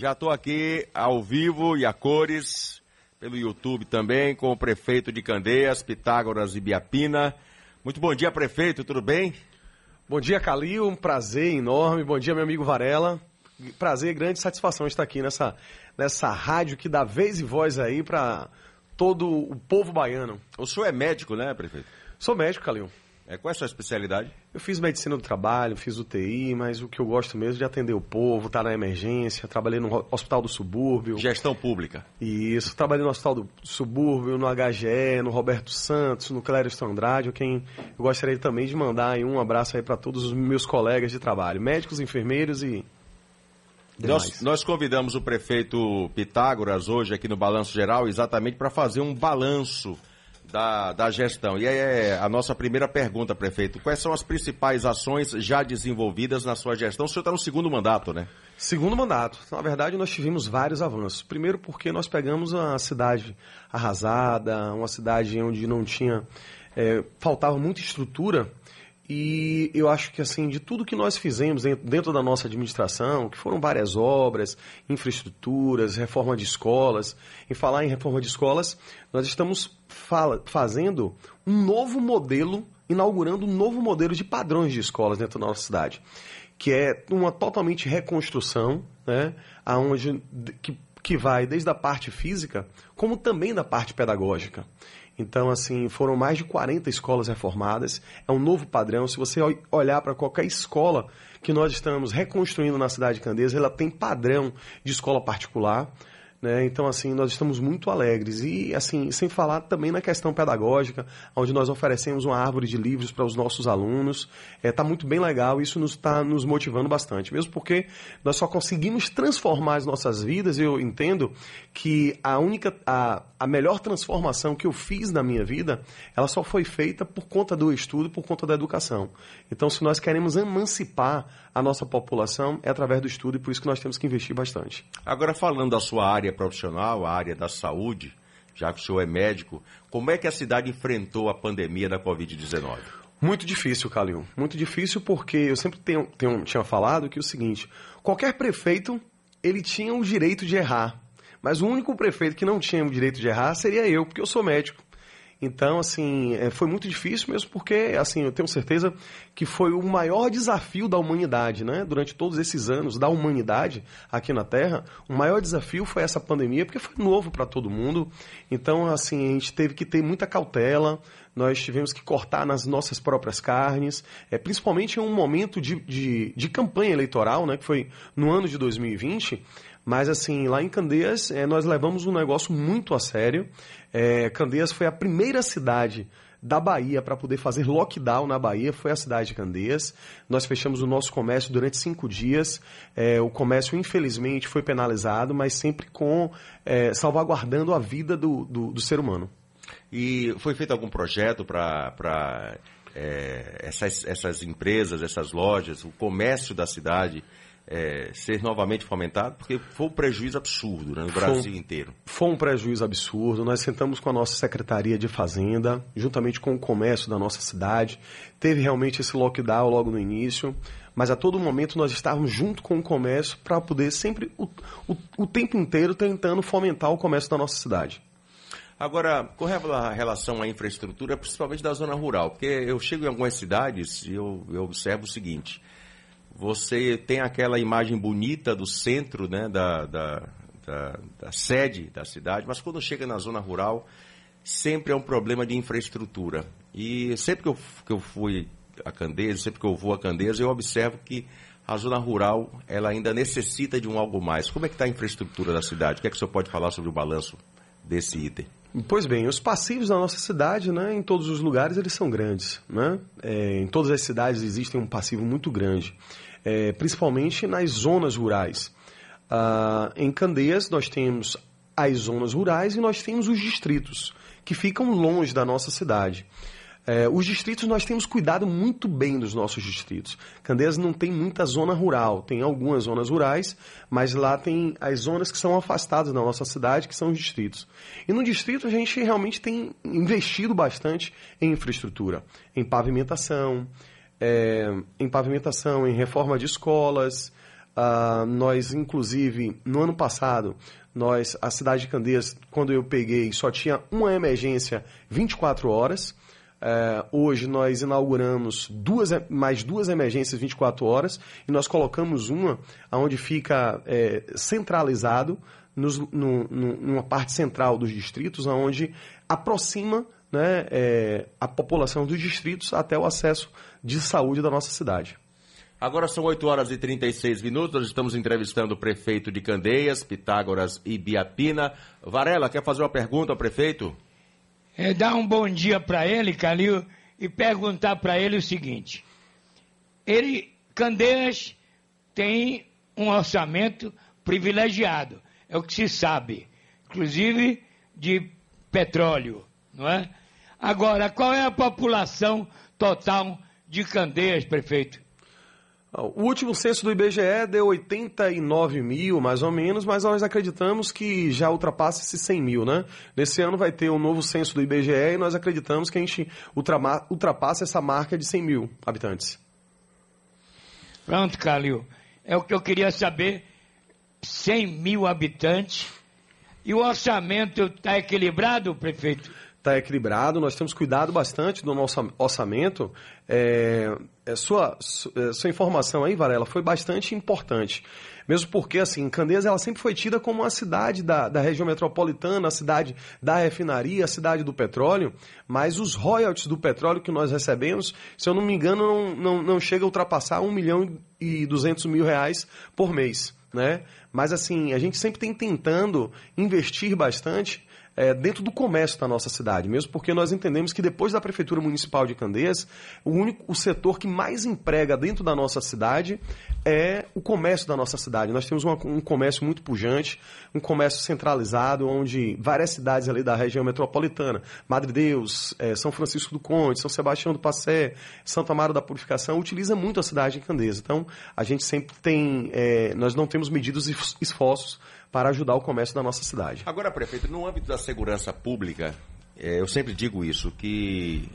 Já estou aqui ao vivo e a cores, pelo YouTube também, com o prefeito de Candeias, Pitágoras e Biapina. Muito bom dia, prefeito, tudo bem? Bom dia, Calil, um prazer enorme. Bom dia, meu amigo Varela. Prazer, grande satisfação estar aqui nessa, nessa rádio que dá vez e voz aí para todo o povo baiano. O senhor é médico, né, prefeito? Sou médico, Calil. É, qual é a sua especialidade? Eu fiz medicina do trabalho, fiz UTI, mas o que eu gosto mesmo é de atender o povo, estar tá na emergência. Trabalhei no Hospital do Subúrbio. Gestão pública. Isso. Trabalhei no Hospital do Subúrbio, no HGE, no Roberto Santos, no Clériston Andrade, quem eu gostaria também de mandar um abraço aí para todos os meus colegas de trabalho, médicos, enfermeiros e nós, nós, convidamos o prefeito Pitágoras hoje aqui no Balanço Geral exatamente para fazer um balanço da, da gestão. E é a nossa primeira pergunta, prefeito. Quais são as principais ações já desenvolvidas na sua gestão? O senhor está no segundo mandato, né? Segundo mandato. Na verdade, nós tivemos vários avanços. Primeiro porque nós pegamos uma cidade arrasada, uma cidade onde não tinha... É, faltava muita estrutura e eu acho que, assim, de tudo que nós fizemos dentro da nossa administração, que foram várias obras, infraestruturas, reforma de escolas, em falar em reforma de escolas, nós estamos fazendo um novo modelo, inaugurando um novo modelo de padrões de escolas dentro da nossa cidade, que é uma totalmente reconstrução, né, aonde, que, que vai desde a parte física, como também da parte pedagógica. Então, assim, foram mais de 40 escolas reformadas. É um novo padrão. Se você olhar para qualquer escola que nós estamos reconstruindo na cidade de Candeias, ela tem padrão de escola particular. Né? Então, assim, nós estamos muito alegres. E, assim, sem falar também na questão pedagógica, onde nós oferecemos uma árvore de livros para os nossos alunos. Está é, tá muito bem legal, isso está nos, nos motivando bastante. Mesmo porque nós só conseguimos transformar as nossas vidas, eu entendo que a única, a, a melhor transformação que eu fiz na minha vida, ela só foi feita por conta do estudo, por conta da educação. Então, se nós queremos emancipar a nossa população, é através do estudo e por isso que nós temos que investir bastante. Agora, falando da sua área área profissional, a área da saúde, já que o senhor é médico, como é que a cidade enfrentou a pandemia da Covid-19? Muito difícil, Calil. Muito difícil porque eu sempre tenho, tenho, tinha falado que o seguinte, qualquer prefeito, ele tinha o direito de errar. Mas o único prefeito que não tinha o direito de errar seria eu, porque eu sou médico. Então, assim, é, foi muito difícil mesmo porque, assim, eu tenho certeza que foi o maior desafio da humanidade, né? Durante todos esses anos da humanidade aqui na Terra, o maior desafio foi essa pandemia, porque foi novo para todo mundo. Então, assim, a gente teve que ter muita cautela, nós tivemos que cortar nas nossas próprias carnes, é, principalmente em um momento de, de, de campanha eleitoral, né? Que foi no ano de 2020. Mas assim, lá em Candeias, é, nós levamos um negócio muito a sério. É, Candeias foi a primeira cidade da Bahia para poder fazer lockdown na Bahia foi a cidade de Candeias. Nós fechamos o nosso comércio durante cinco dias. É, o comércio, infelizmente, foi penalizado, mas sempre com é, salvaguardando a vida do, do, do, ser humano. E foi feito algum projeto para é, essas, essas empresas, essas lojas, o comércio da cidade é, ser novamente fomentado? Porque foi um prejuízo absurdo né, no Brasil foi, inteiro. Foi um prejuízo absurdo. Nós sentamos com a nossa Secretaria de Fazenda, juntamente com o comércio da nossa cidade. Teve realmente esse lockdown logo no início, mas a todo momento nós estávamos junto com o comércio para poder sempre, o, o, o tempo inteiro, tentando fomentar o comércio da nossa cidade. Agora, com relação à infraestrutura, principalmente da zona rural, porque eu chego em algumas cidades e eu, eu observo o seguinte: você tem aquela imagem bonita do centro, né, da, da, da, da sede da cidade, mas quando chega na zona rural, sempre é um problema de infraestrutura. E sempre que eu, que eu fui a Candeias, sempre que eu vou a Candeias, eu observo que a zona rural ela ainda necessita de um algo mais. Como é que está a infraestrutura da cidade? O que é que o senhor pode falar sobre o balanço desse item? Pois bem, os passivos da nossa cidade, né, em todos os lugares, eles são grandes. Né? É, em todas as cidades existe um passivo muito grande é, principalmente nas zonas rurais. Ah, em Candeias, nós temos as zonas rurais e nós temos os distritos, que ficam longe da nossa cidade. É, os distritos, nós temos cuidado muito bem dos nossos distritos. Candeias não tem muita zona rural, tem algumas zonas rurais, mas lá tem as zonas que são afastadas da nossa cidade, que são os distritos. E no distrito a gente realmente tem investido bastante em infraestrutura, em pavimentação, é, em pavimentação, em reforma de escolas, Uh, nós, inclusive, no ano passado, nós, a cidade de Candeias, quando eu peguei, só tinha uma emergência 24 horas. Uh, hoje nós inauguramos duas, mais duas emergências 24 horas e nós colocamos uma onde fica é, centralizado nos, no, no, numa parte central dos distritos, onde aproxima né, é, a população dos distritos até o acesso de saúde da nossa cidade. Agora são 8 horas e 36 minutos, nós estamos entrevistando o prefeito de Candeias, Pitágoras e Biapina. Varela, quer fazer uma pergunta ao prefeito? É dar um bom dia para ele, Calil, e perguntar para ele o seguinte. Ele, Candeias tem um orçamento privilegiado, é o que se sabe, inclusive de petróleo, não é? Agora, qual é a população total de Candeias, prefeito? O último censo do IBGE deu 89 mil, mais ou menos, mas nós acreditamos que já ultrapassa esses 100 mil, né? Nesse ano vai ter um novo censo do IBGE e nós acreditamos que a gente ultrapassa essa marca de 100 mil habitantes. Pronto, Calil. É o que eu queria saber. 100 mil habitantes. E o orçamento está equilibrado, prefeito? Está equilibrado, nós temos cuidado bastante do nosso orçamento. É, é sua, é, sua informação aí, Varela, foi bastante importante. Mesmo porque, assim, Candeias ela sempre foi tida como a cidade da, da região metropolitana, a cidade da refinaria, a cidade do petróleo, mas os royalties do petróleo que nós recebemos, se eu não me engano, não, não, não chega a ultrapassar 1 milhão e 200 mil reais por mês. Né? Mas assim, a gente sempre tem tentando investir bastante é, dentro do comércio da nossa cidade, mesmo porque nós entendemos que depois da Prefeitura Municipal de Candeias, o único o setor que mais emprega dentro da nossa cidade é o comércio da nossa cidade. Nós temos uma, um comércio muito pujante, um comércio centralizado, onde várias cidades ali da região metropolitana, Madre Deus, é, São Francisco do Conde, São Sebastião do Passé, Santa Amaro da Purificação, utiliza muito a cidade de Candeias. Então, a gente sempre tem, é, nós não temos medidos e esforços para ajudar o comércio da nossa cidade. Agora, prefeito, no âmbito da segurança pública, é, eu sempre digo isso, que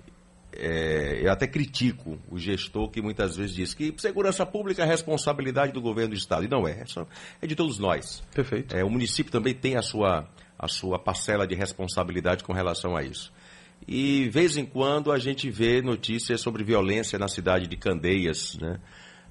é, eu até critico o gestor que muitas vezes diz que segurança pública é responsabilidade do governo do Estado. E não é, é de todos nós. Perfeito. É, o município também tem a sua, a sua parcela de responsabilidade com relação a isso. E, vez em quando, a gente vê notícias sobre violência na cidade de Candeias, né?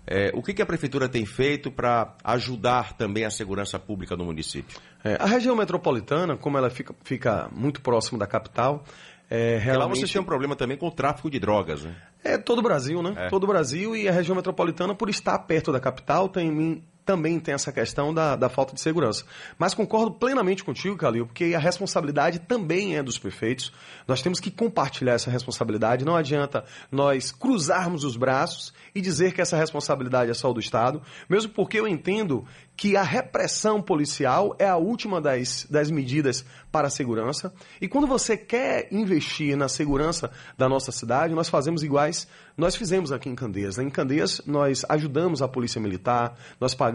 É, o que, que, a prefeitura tem feito para ajudar também a segurança pública no município? É, a região metropolitana, como ela fica, fica muito próximo da capital, é, realmente... lá você tem um problema também com o tráfico de drogas, né? É todo o Brasil, né? É. Todo o Brasil e a região metropolitana, por estar perto da capital, tem, também tem essa questão da, da falta de segurança. Mas concordo plenamente contigo, Calil, porque a responsabilidade também é dos prefeitos. Nós temos que compartilhar essa responsabilidade. Não adianta nós cruzarmos os braços e dizer que essa responsabilidade é só do Estado, mesmo porque eu entendo que a repressão policial é a última das, das medidas para a segurança. E quando você quer investir na segurança da nossa cidade, nós fazemos iguais nós fizemos aqui em Candeias. Em Candeias, nós ajudamos a Polícia Militar, nós pagamos,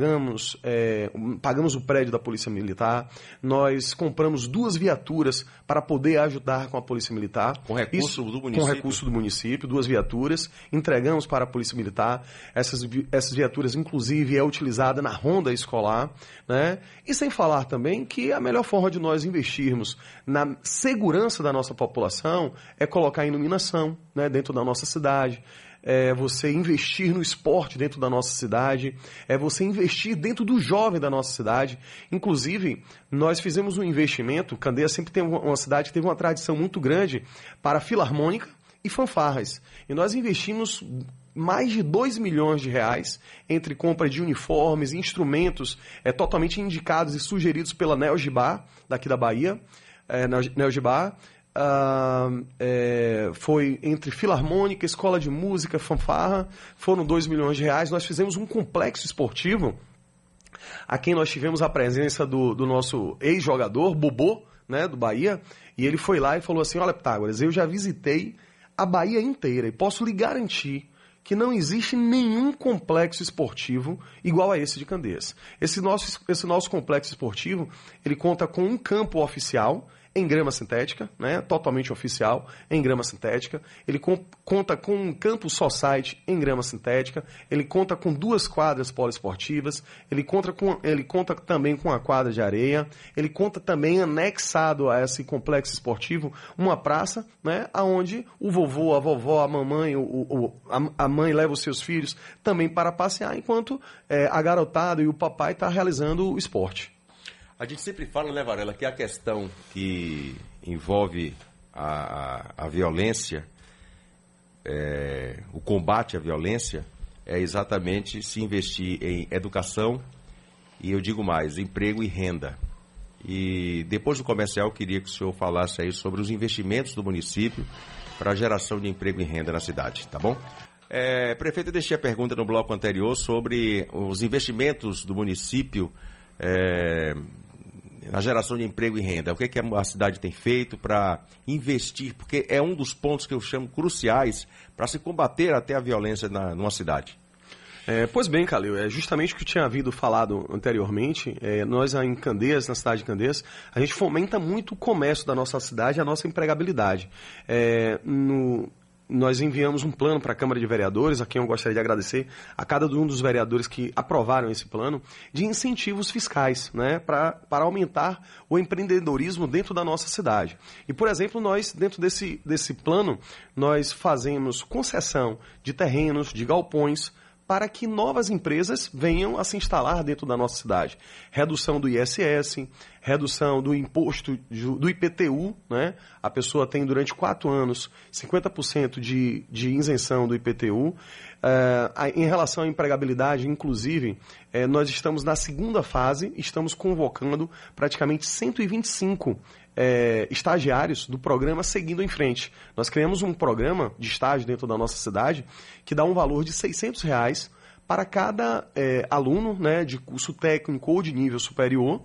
é, pagamos o prédio da Polícia Militar, nós compramos duas viaturas para poder ajudar com a Polícia Militar. Com recurso Isso, do município? Com recurso do município, duas viaturas, entregamos para a Polícia Militar. Essas, essas viaturas, inclusive, é utilizada na ronda escolar. Né? E sem falar também que a melhor forma de nós investirmos na segurança da nossa população é colocar iluminação né, dentro da nossa cidade, é você investir no esporte dentro da nossa cidade, é você investir dentro do jovem da nossa cidade. Inclusive, nós fizemos um investimento, Candeia sempre tem uma cidade que teve uma tradição muito grande para filarmônica e fanfarras. E nós investimos mais de 2 milhões de reais entre compra de uniformes, instrumentos é, totalmente indicados e sugeridos pela Neogibá, daqui da Bahia, é, Neogibá, Uh, é, foi entre Filarmônica, Escola de Música, Fanfarra, foram 2 milhões de reais. Nós fizemos um complexo esportivo, a quem nós tivemos a presença do, do nosso ex-jogador, Bobô, né, do Bahia, e ele foi lá e falou assim, olha Pitágoras, eu já visitei a Bahia inteira e posso lhe garantir que não existe nenhum complexo esportivo igual a esse de Candeias. Esse nosso, esse nosso complexo esportivo, ele conta com um campo oficial, em grama sintética, né, totalmente oficial, em grama sintética. Ele conta com um campo site em grama sintética. Ele conta com duas quadras poliesportivas. Ele conta, com, ele conta também com a quadra de areia. Ele conta também anexado a esse complexo esportivo uma praça, né, aonde o vovô, a vovó, a mamãe, o, o a, a, mãe leva os seus filhos também para passear, enquanto é, a garotada e o papai está realizando o esporte. A gente sempre fala, né, Varela, que a questão que envolve a, a, violência, é, o combate à violência, é exatamente se investir em educação e, eu digo mais, emprego e renda. E depois do comercial, queria que o senhor falasse aí sobre os investimentos do município para a geração de emprego e renda na cidade, tá bom? É, prefeito, eu deixei a pergunta no bloco anterior sobre os investimentos do município é, na geração de emprego e renda? O que, é que a cidade tem feito para investir? Porque é um dos pontos que eu chamo cruciais para se combater até a violência na, numa cidade. É, pois bem, Calil, é justamente o que tinha havido falado anteriormente. É, nós, em Candeias, na cidade de Candeias, a gente fomenta muito o comércio da nossa cidade e a nossa empregabilidade. É, no, nós enviamos um plano para a Câmara de Vereadores, a quem eu gostaria de agradecer, a cada um dos vereadores que aprovaram esse plano, de incentivos fiscais, né, para aumentar o empreendedorismo dentro da nossa cidade. E, por exemplo, nós, dentro desse, desse plano, nós fazemos concessão de terrenos, de galpões, para que novas empresas venham a se instalar dentro da nossa cidade. Redução do ISS, redução do imposto do IPTU, né? A pessoa tem durante quatro anos 50% de, de isenção do IPTU. Eh, em relação à empregabilidade, inclusive, uh, nós estamos na segunda fase, estamos convocando praticamente 125 é, estagiários do programa Seguindo em Frente. Nós criamos um programa de estágio dentro da nossa cidade que dá um valor de 600 reais para cada é, aluno né, de curso técnico ou de nível superior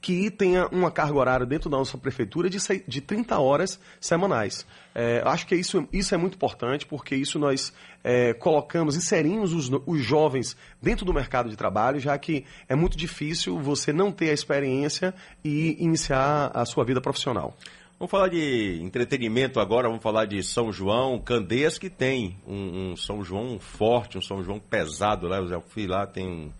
que tenha uma carga horária dentro da nossa prefeitura de, de 30 horas semanais. É, acho que isso, isso é muito importante, porque isso nós é, colocamos, inserimos os, os jovens dentro do mercado de trabalho, já que é muito difícil você não ter a experiência e iniciar a sua vida profissional. Vamos falar de entretenimento agora, vamos falar de São João, Candeias, que tem um, um São João forte, um São João pesado, né? Eu já fui lá, tem um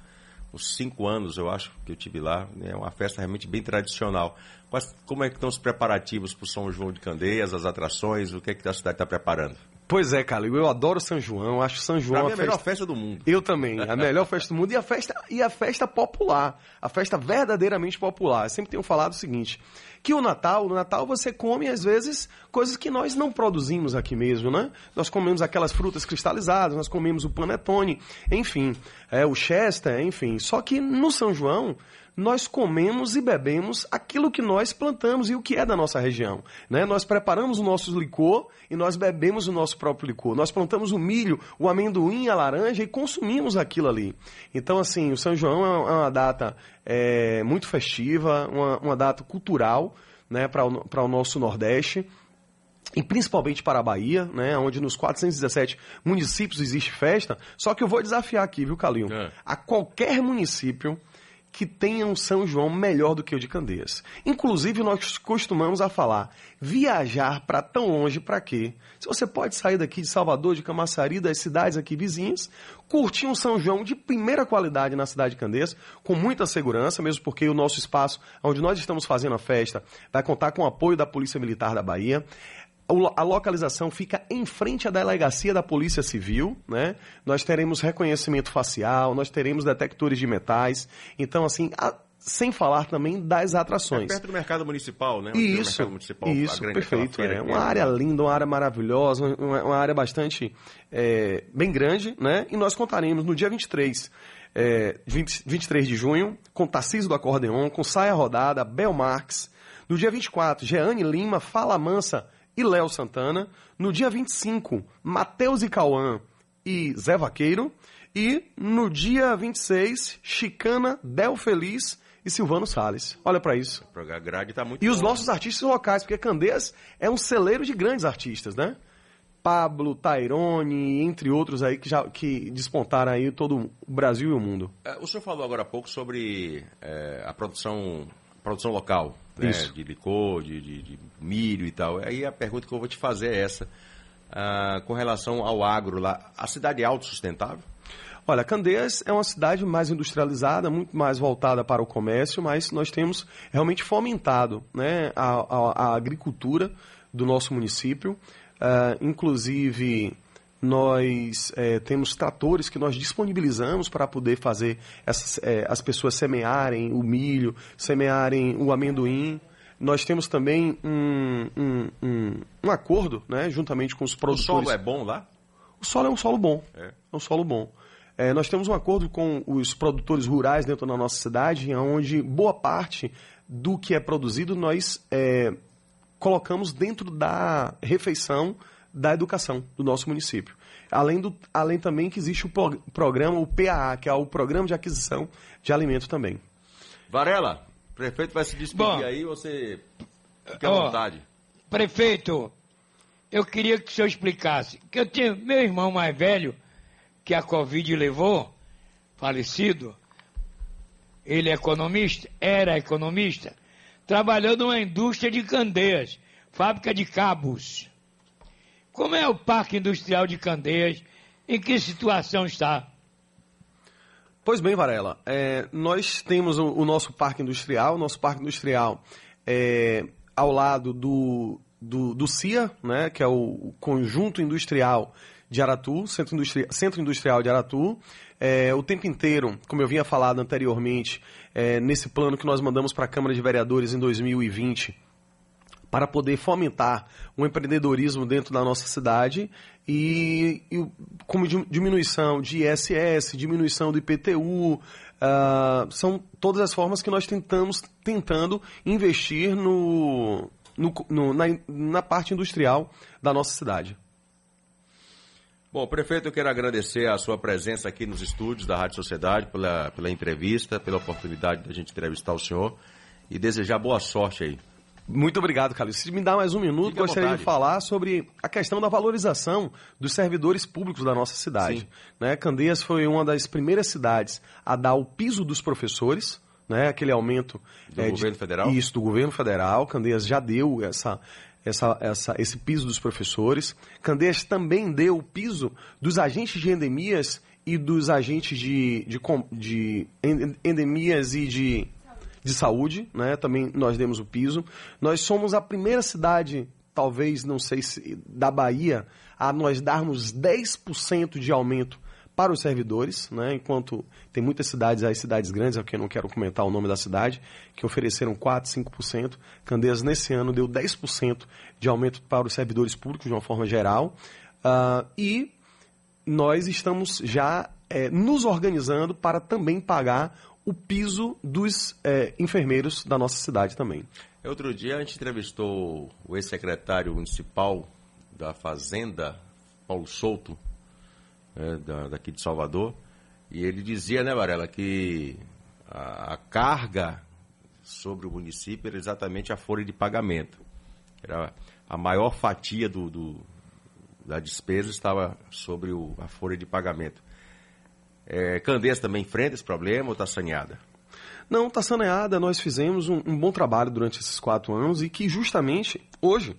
uns cinco anos, eu acho, que eu tive lá. É uma festa realmente bem tradicional. Quais, como é que estão os preparativos para o São João de Candeias, as atrações, o que, é que a cidade está preparando? Pois é, Calil, eu adoro São João, acho São João pra mim, a, a melhor festa do mundo. Eu também, a melhor festa do mundo e a festa e a festa popular, a festa verdadeiramente popular. Eu sempre tenho falado o seguinte, que o Natal, no Natal você come às vezes coisas que nós não produzimos aqui mesmo, né? Nós comemos aquelas frutas cristalizadas, nós comemos o panetone, enfim, é, o chester, enfim. Só que no São João nós comemos e bebemos aquilo que nós plantamos e o que é da nossa região. Né? Nós preparamos o nosso licor e nós bebemos o nosso próprio licor. Nós plantamos o milho, o amendoim, a laranja e consumimos aquilo ali. Então, assim, o São João é uma é data é, muito festiva, uma, uma data cultural né, para o, o nosso Nordeste e principalmente para a Bahia, né, onde nos 417 municípios existe festa. Só que eu vou desafiar aqui, viu, Calinho? É. A qualquer município que tenha um São João melhor do que o de Candeias. Inclusive, nós costumamos a falar, viajar para tão longe para quê? Se você pode sair daqui de Salvador, de Camaçari, das cidades aqui vizinhas, curtir um São João de primeira qualidade na cidade de Candeias, com muita segurança, mesmo porque o nosso espaço, onde nós estamos fazendo a festa, vai contar com o apoio da Polícia Militar da Bahia a localização fica em frente à delegacia da Polícia Civil, né? Nós teremos reconhecimento facial, nós teremos detectores de metais. Então, assim, a, sem falar também das atrações. É perto do mercado municipal, né? Isso, municipal, isso, perfeito. É uma área linda, uma área maravilhosa, uma, uma área bastante é, bem grande, né? E nós contaremos no dia 23, é, 20, 23 de junho, com Tarcísio do Acordeon, com Saia Rodada, Bel Marx. No dia 24, Jeane Lima, Fala Mansa e Léo Santana. No dia 25, Matheus e Cauã e Zé Vaqueiro. E no dia 26, Chicana, Del Feliz e Silvano Salles. Olha para isso. A grade tá muito E bom. os nossos artistas locais, porque Candeias é um celeiro de grandes artistas, né? Pablo, Tairone, entre outros aí que já que despontaram aí todo o Brasil e o mundo. É, o senhor falou agora há pouco sobre é, a produção, produção local né, de licor, de, de, de, milho e tal. Aí a pergunta que eu vou te fazer é essa. Ah, com relação ao agro lá, a cidade é autossustentável? Olha, Candeias é uma cidade mais industrializada, muito mais voltada para o comércio, mas nós temos realmente fomentado né, a, a, a agricultura do nosso município. Uh, inclusive, nós é, temos tratores que nós disponibilizamos para poder fazer essas, é, as pessoas semearem o milho, semearem o amendoim. Nós temos também um, um, um, um acordo, né, juntamente com os produtores. O solo é bom lá? O solo é um solo bom. É, é um solo bom. É, nós temos um acordo com os produtores rurais dentro da nossa cidade, onde boa parte do que é produzido nós é, colocamos dentro da refeição da educação do nosso município. Além, do, além também que existe o pro, programa, o PAA, que é o Programa de Aquisição de Alimento também. Varela, prefeito vai se despedir Bom, aí, você à ó, vontade. Prefeito, eu queria que o senhor explicasse, que eu tinha meu irmão mais velho, que a Covid levou, falecido, ele é economista, era economista, trabalhou numa indústria de candeias, fábrica de cabos. Como é o Parque Industrial de Candeias? Em que situação está? Pois bem, Varela, é, nós temos o, o, nosso parque industrial, o nosso parque industrial é ao lado do, do, do CIA, né, que é o Conjunto Industrial de Aratu, Centro, Industri Centro Industrial de Aratu. É, o tempo inteiro, como eu vinha falado anteriormente, é, nesse plano que nós mandamos para a Câmara de Vereadores em 2020, para poder fomentar o empreendedorismo dentro da nossa cidade e, e como diminuição de ISS, diminuição do IPTU, uh, ah, são todas as formas que nós tentamos tentando investir no, no, no na, na parte industrial da nossa cidade. Bom, prefeito, eu quero agradecer a sua presença aqui nos estúdios da Rádio Sociedade, pela, pela entrevista, pela oportunidade de a gente entrevistar o senhor e desejar boa sorte aí. Muito obrigado, Carlos. Se me dá mais um minuto, Fique gostaria de falar sobre a questão da valorização dos servidores públicos da nossa cidade. Né? Candeias foi uma das primeiras cidades a dar o piso dos professores, né? aquele aumento... Do é, governo de, federal? Isso, do governo federal. Candeias já deu essa, essa, essa, esse piso dos professores. Candeias também deu o piso dos agentes de endemias e dos agentes de, de, de endemias e de, de saúde, né? Também nós demos o piso. Nós somos a primeira cidade, talvez, não sei se da Bahia, a nós darmos 10% de aumento para os servidores, né? enquanto tem muitas cidades, as cidades grandes, aqui eu não quero comentar o nome da cidade, que ofereceram 4, 5%. Candeias, nesse ano, deu 10% de aumento para os servidores públicos, de uma forma geral. Uh, e nós estamos já é, nos organizando para também pagar o piso dos é, enfermeiros da nossa cidade também. Outro dia a gente entrevistou o ex-secretário municipal da Fazenda, Paulo Souto, né, da, daqui de Salvador, e ele dizia, né, Varela, que a, a, carga sobre o município era exatamente a folha de pagamento. Era a maior fatia do, do da despesa estava sobre o, a folha de pagamento. É, Candeias também enfrenta esse problema ou está saneada? Não, está saneada. Nós fizemos um, um bom trabalho durante esses quatro anos e que justamente hoje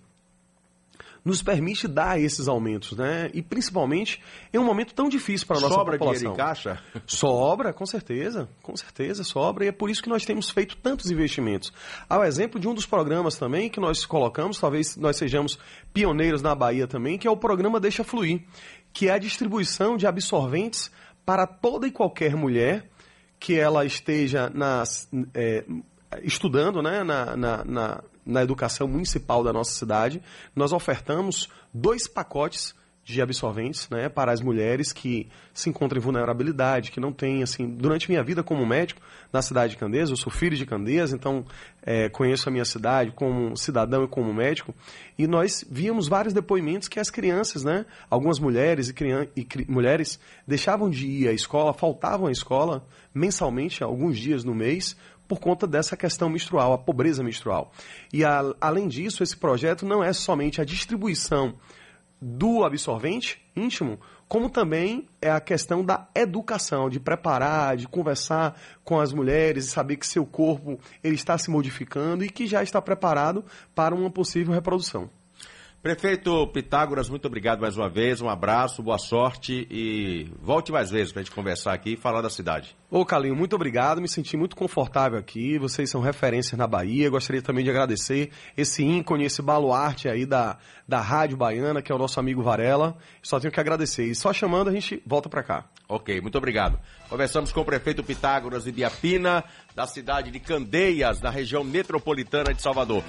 nos permite dar esses aumentos, né? E principalmente em um momento tão difícil para a nossa sobra população. Sobra dinheiro em caixa? Sobra, com certeza, com certeza sobra, e é por isso que nós temos feito tantos investimentos. Ao exemplo de um dos programas também que nós colocamos, talvez nós sejamos pioneiros na Bahia também, que é o programa Deixa Fluir, que é a distribuição de absorventes para toda e qualquer mulher que ela esteja nas, é, estudando né, na, na, na, na educação municipal da nossa cidade, nós ofertamos dois pacotes de absorventes né, para as mulheres que se encontram em vulnerabilidade, que não têm, assim, durante minha vida como médico na cidade de Candeias, eu sou filho de Candeias, então é, conheço a minha cidade como cidadão e como médico, e nós víamos vários depoimentos que as crianças, né, algumas mulheres e, e mulheres deixavam de ir à escola, faltavam à escola mensalmente, alguns dias no mês, por conta dessa questão menstrual, a pobreza menstrual. E a, além disso, esse projeto não é somente a distribuição do absorvente íntimo, como também é a questão da educação, de preparar, de conversar com as mulheres e saber que seu corpo ele está se modificando e que já está preparado para uma possível reprodução. Prefeito Pitágoras, muito obrigado mais uma vez, um abraço, boa sorte e volte mais vezes para a gente conversar aqui e falar da cidade. Ô Calinho, muito obrigado, me senti muito confortável aqui, vocês são referências na Bahia, gostaria também de agradecer esse ícone, esse baluarte aí da, da Rádio Baiana, que é o nosso amigo Varela, só tenho que agradecer, e só chamando a gente volta para cá. Ok, muito obrigado. Conversamos com o prefeito Pitágoras de Biapina, da cidade de Candeias, da região metropolitana de Salvador.